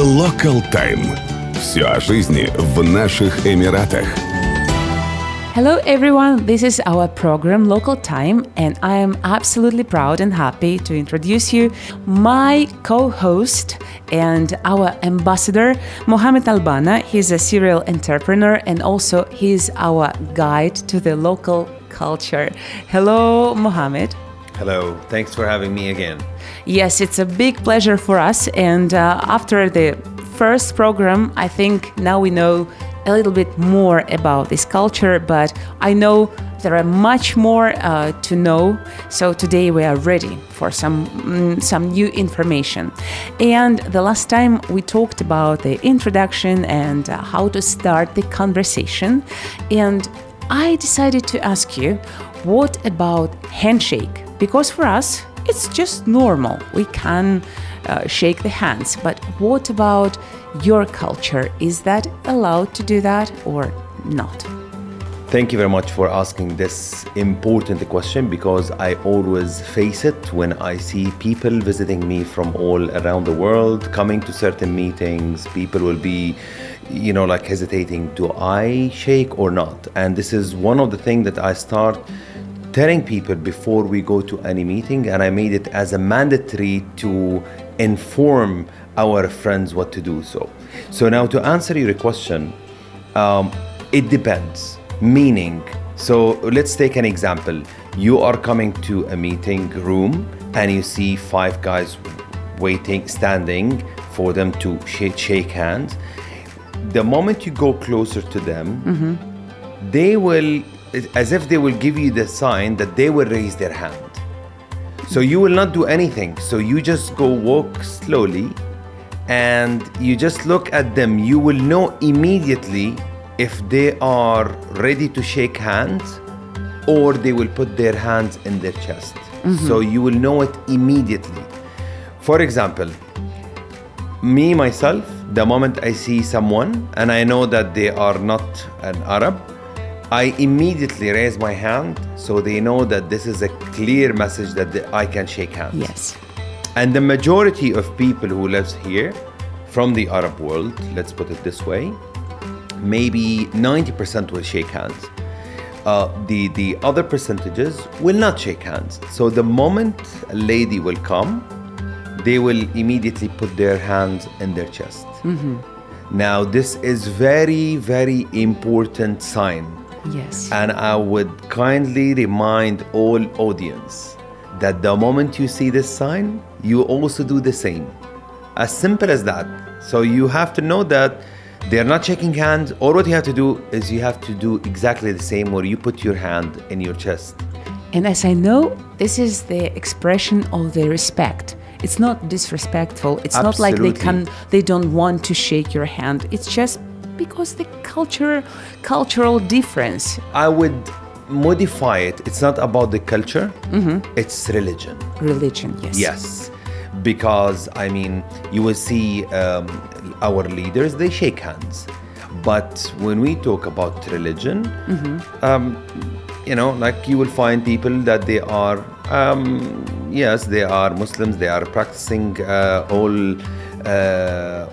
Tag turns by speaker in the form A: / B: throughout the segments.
A: Local Time. Все о жизни в наших Эмиратах.
B: Hello, everyone. This is our program, Local Time, and I am absolutely proud and happy to introduce you my co host and our ambassador, Mohamed Albana. He's a serial entrepreneur and also he's our guide to the local culture. Hello, Mohamed.
C: Hello, thanks for having me again.
B: Yes, it's a big pleasure for us. And uh, after the first program, I think now we know a little bit more about this culture, but I know there are much more uh, to know. So today we are ready for some mm, some new information. And the last time we talked about the introduction and uh, how to start the conversation, and I decided to ask you, what about handshake? Because for us, it's just normal. We can uh, shake the hands. But what about your culture? Is that allowed to do that or not?
C: Thank you very much for asking this important question because I always face it when I see people visiting me from all around the world, coming to certain meetings. People will be, you know, like hesitating do I shake or not? And this is one of the things that I start telling people before we go to any meeting, and I made it as a mandatory to inform our friends what to do so. So, now to answer your question, um, it depends. Meaning, so let's take an example. You are coming to a meeting room and you see five guys waiting, standing for them to shake, shake hands. The moment you go closer to them, mm-hmm. they will as if they will give you the sign that they will raise their hand. So you will not do anything. So you just go walk slowly and you just look at them. You will know immediately if they are ready to shake hands or they will put their hands in their chest. Mm-hmm. So you will know it immediately. For example, me myself, the moment I see someone and I know that they are not an Arab, I immediately raise my hand so they know that this is a clear message that I can shake hands.
B: Yes.
C: And the majority of people who lives here from the Arab world, let's put it this way, maybe 90% will shake hands. Uh, the the other percentages will not shake hands. So the moment a lady will come, they will immediately put their hands in their chest. Mm-hmm. Now this is very very important sign
B: Yes.
C: And I would kindly remind all audience that the moment you see this sign, you also do the same. As simple as that. So you have to know that they're not shaking hands, or what you have to do is you have to do exactly the same where you put your hand in your chest.
B: And as I know, this is the expression of the respect. It's not disrespectful. It's
C: Absolutely.
B: not like they can they don't want to shake your hand. It's just because the culture cultural difference.
C: I would modify it. It's not about the culture. Mm-hmm. it's religion.
B: Religion yes.
C: Yes. Because i mean you will see um, our leaders they shake hands. But when we talk about religion mm-hmm. um, you know like you will find people that they are um, yes they are muslims. They are practicing uh, all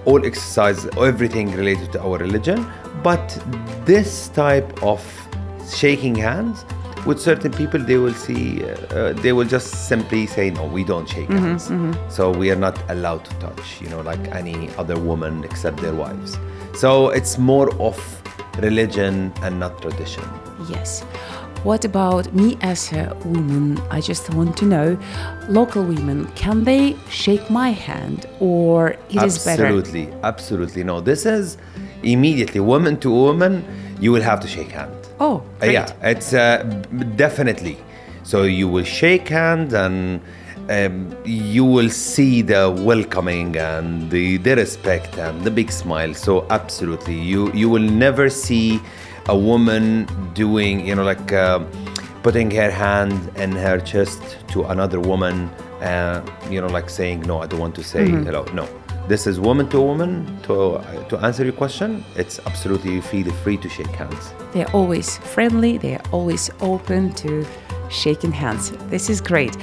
C: all exercise, everything related to our religion. But this type of shaking hands with certain people, they will see, uh, they will just simply say, no, we don't shake mm-hmm, hands. Mm-hmm. So we are not allowed to touch, you know, like any other woman except their wives. So it's more of religion and not tradition.
B: Yes. What about me as a woman? I just want to know local women, can they shake my hand or it
C: is
B: better?
C: Absolutely, absolutely. No, this is immediately woman to woman, you will have to shake hand.
B: Oh, great.
C: Uh, yeah, it's uh, definitely. So you will shake hand and um, you will see the welcoming and the, the respect and the big smile. So absolutely, you you will never see a woman doing, you know, like uh, putting her hand in her chest to another woman, uh, you know, like saying, no, I don't want to say mm-hmm. hello. No. This is woman to woman. To, uh, to answer your question, it's absolutely you feel free to shake hands.
B: They're always friendly, they're always open to shaking hands. This is great.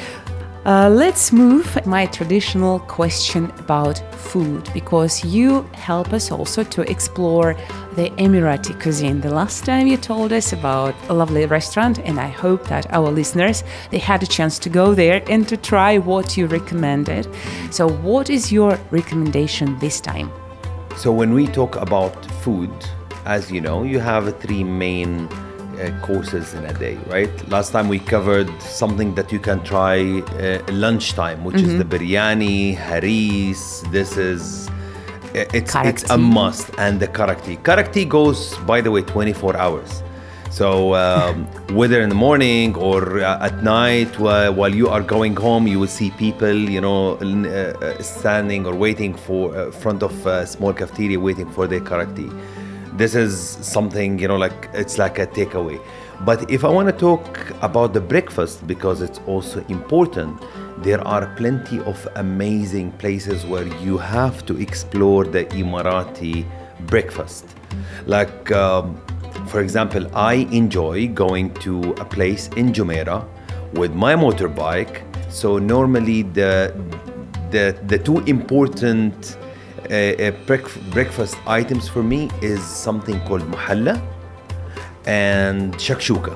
B: Uh, let's move my traditional question about food because you help us also to explore the Emirati cuisine. The last time you told us about a lovely restaurant, and I hope that our listeners they had a chance to go there and to try what you recommended. So, what is your recommendation this time?
C: So when we talk about food, as you know, you have three main courses in a day, right? Last time we covered something that you can try uh, lunchtime, which is the biryani, haris. This is uh, it's it's a must, and the karak tea. Karak tea goes, by the way, 24 hours. So um, whether in the morning or uh, at night, whi- while you are going home, you will see people, you know, uh, uh, standing or waiting for uh, front of a small cafeteria, waiting for their karak tea. This is something, you know, like it's like a takeaway. But if I want to talk about the breakfast, because it's also important, there are plenty of amazing places where you have to explore the Emirati breakfast. Like, um, for example, I enjoy going to a place in Jumeirah with my motorbike. So normally the the the two important uh, breakfast items for me is something called muhalla and shakshuka.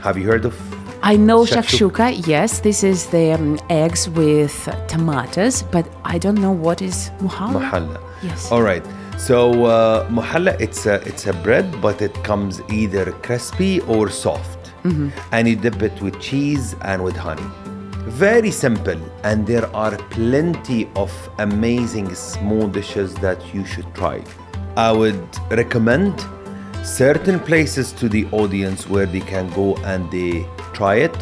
C: Have you heard of?
B: I know
C: Shakshuka.
B: shakshuka, yes, this is the um, eggs with tomatoes, but I don't know what is muhalla.
C: Muhalla.
B: Yes.
C: All right. So uh, muhalla, it's a it's a bread, but it comes either crispy or soft,
B: Mm-hmm.
C: and you dip it with cheese and with honey. Very simple, and there are plenty of amazing small dishes that you should try. I would recommend certain places to the audience where they can go and they try it.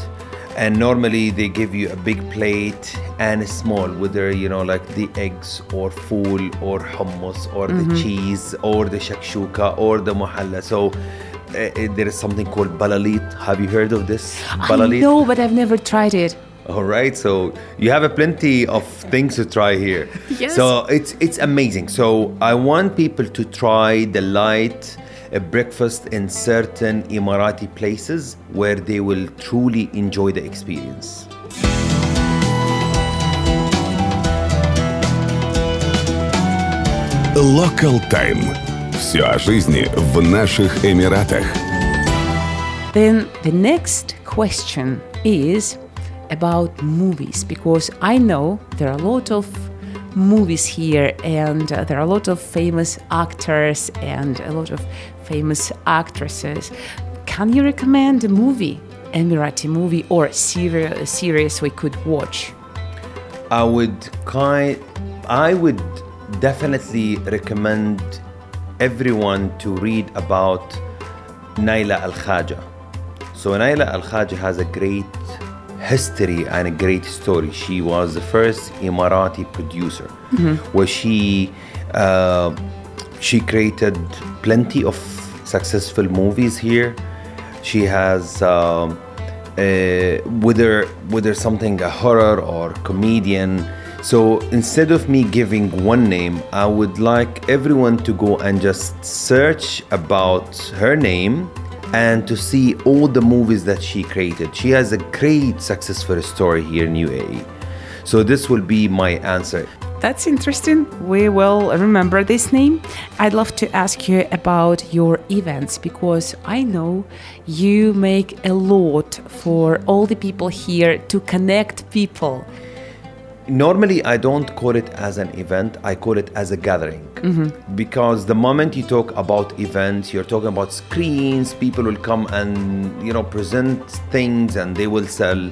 C: And normally they give you a big plate and a small whether you know like the eggs or fool or hummus or the cheese or the shakshuka or the muhalla so uh, there is something called balalit. Have you heard of this?
B: I know, but I've never tried it.
C: all right, so you have a plenty of things to try here.
B: Yes.
C: So it's it's amazing. So I want people to try the light uh, breakfast in certain Emirati places where they will truly enjoy the experience.
A: Local Time. Все о жизни в наших Эмиратах.
B: Then the next question is about movies because I know there are a lot of movies here and uh, there are a lot of famous actors and a lot of famous actresses. Can you recommend a movie, Emirati movie or a series we could watch?
C: I would kind I would definitely recommend everyone to read about Naila Al Khaja. So Naila Al Khaja has a great history and a great story. She was the first Emirati producer, where she uh, she created plenty of successful movies here. She has um, uh, whether whether something a horror or comedian. So instead of me giving one name, I would like everyone to go and just search about her name and to see all the movies that she created. She has a great successful story here in UAE. So this will be my answer.
B: That's interesting. We will remember this name. I'd love to ask you about your events because I know you make a lot for all the people here to connect people.
C: Normally, I don't call it as an event, I call it as a gathering. Mm-hmm. Because the moment you talk about events, you're talking about screens, people will come and, you know, present things and they will sell.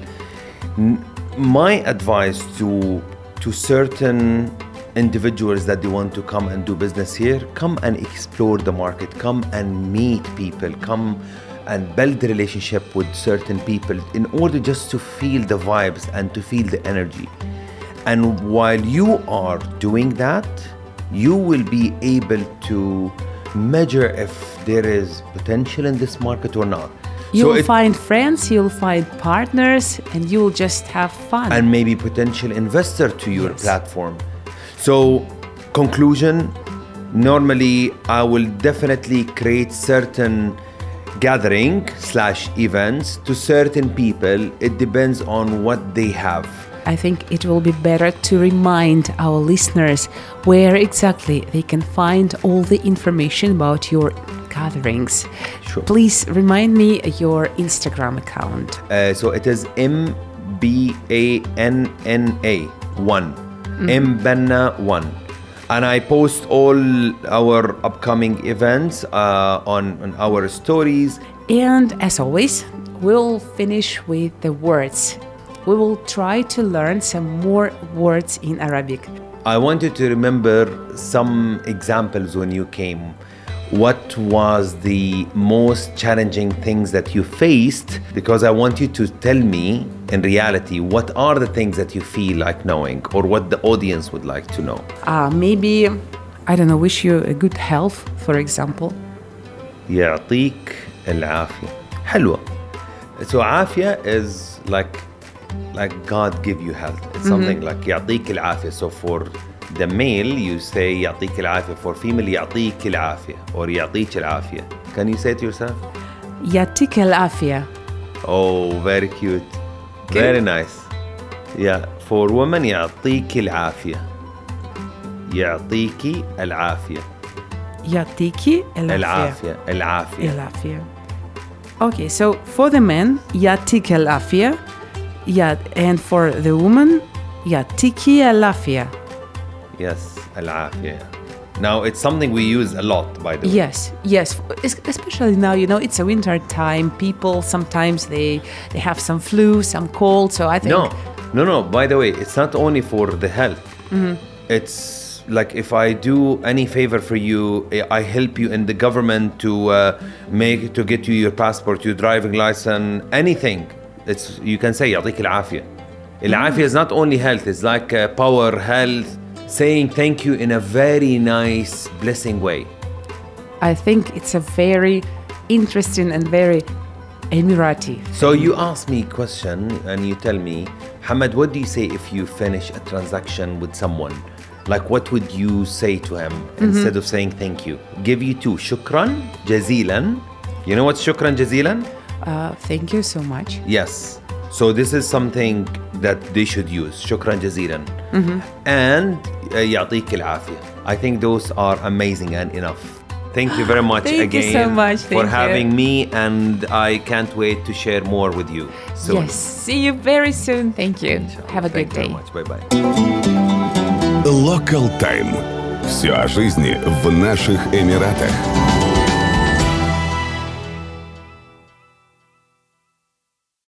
C: My advice to to certain individuals that they want to come and do business here, come and explore the market, come and meet people, come and build a relationship with certain people in order just to feel the vibes and to feel the energy. And while you are doing that, you will be able to measure if there is potential in this market or not.
B: You'll
C: it-
B: find friends, you'll find partners, and you'll just have fun.
C: and maybe potential investor to your
B: Yes.
C: platform. So, conclusion normally I will definitely create certain gathering slash events to certain people. It depends on what they have.
B: I think it will be better to remind our listeners where exactly they can find all the information about your gatherings.
C: Sure.
B: Please remind me your Instagram account.
C: Uh, so it is M B A N N A one, M Banna one, and I post all our upcoming events uh, on, on our stories.
B: And as always, we'll finish with the words We will try to learn some more words in Arabic.
C: I wanted to remember some examples when you came. What was the most challenging things that you faced? Because I want you to tell me, in reality, what are the things that you feel like knowing or what the audience would like to know?
B: Uh, maybe, I don't know, wish you a good health, for example.
C: يعطيك العافية حلوة so عافية is like like God give you health it's something like يعطيك العافية so for the male you say يعطيك العافية for female يعطيك العافية or يعطيك العافية can you say it yourself
B: يعطيك العافية.
C: oh very cute very nice yeah for women يعطيك العافية يعطيكي العافية
B: يعطيكي العافية.
C: العافية العافية
B: العافية. Okay, so for the men, يعطيك العافية. Yeah, and for the woman, yeah, tiki alafia.
C: Yes, alafia. Now it's something we use a lot, by the way.
B: Yes, yes, especially now. You know, it's a winter time. People sometimes they they have some flu, some cold. So I think
C: no, no, no. By the way, it's not only for the health.
B: Mm-hmm.
C: It's like if I do any favor for you, I help you in the government to uh, make to get you your passport, your driving license, anything It's you can say يعطيك العافية. العافية is not only health. It's like uh, power, health, saying thank you in a very nice, blessing way.
B: I think it's a very interesting and very Emirati.
C: So you ask me a question and you tell me, Hamad, what do you say if you finish a transaction with someone? Like what would you say to him instead of saying thank you? Give you two. Shukran jazilan. You know what's shukran jazilan?
B: Uh, thank you so much.
C: Yes. So this is something that they should use. Shukran jazilan. And uh, يعطيك العافية. I think those are amazing and enough. Thank you very much
B: Thank you
C: again
B: so much.
C: for
B: Thank you.
C: having me and I can't wait to share more with you soon.
B: Yes. See you very soon. Thank you. Have a
C: Thank
B: good
C: you very
B: day.
C: much. Bye bye.
A: Local Time. Все о жизни в наших Эмиратах.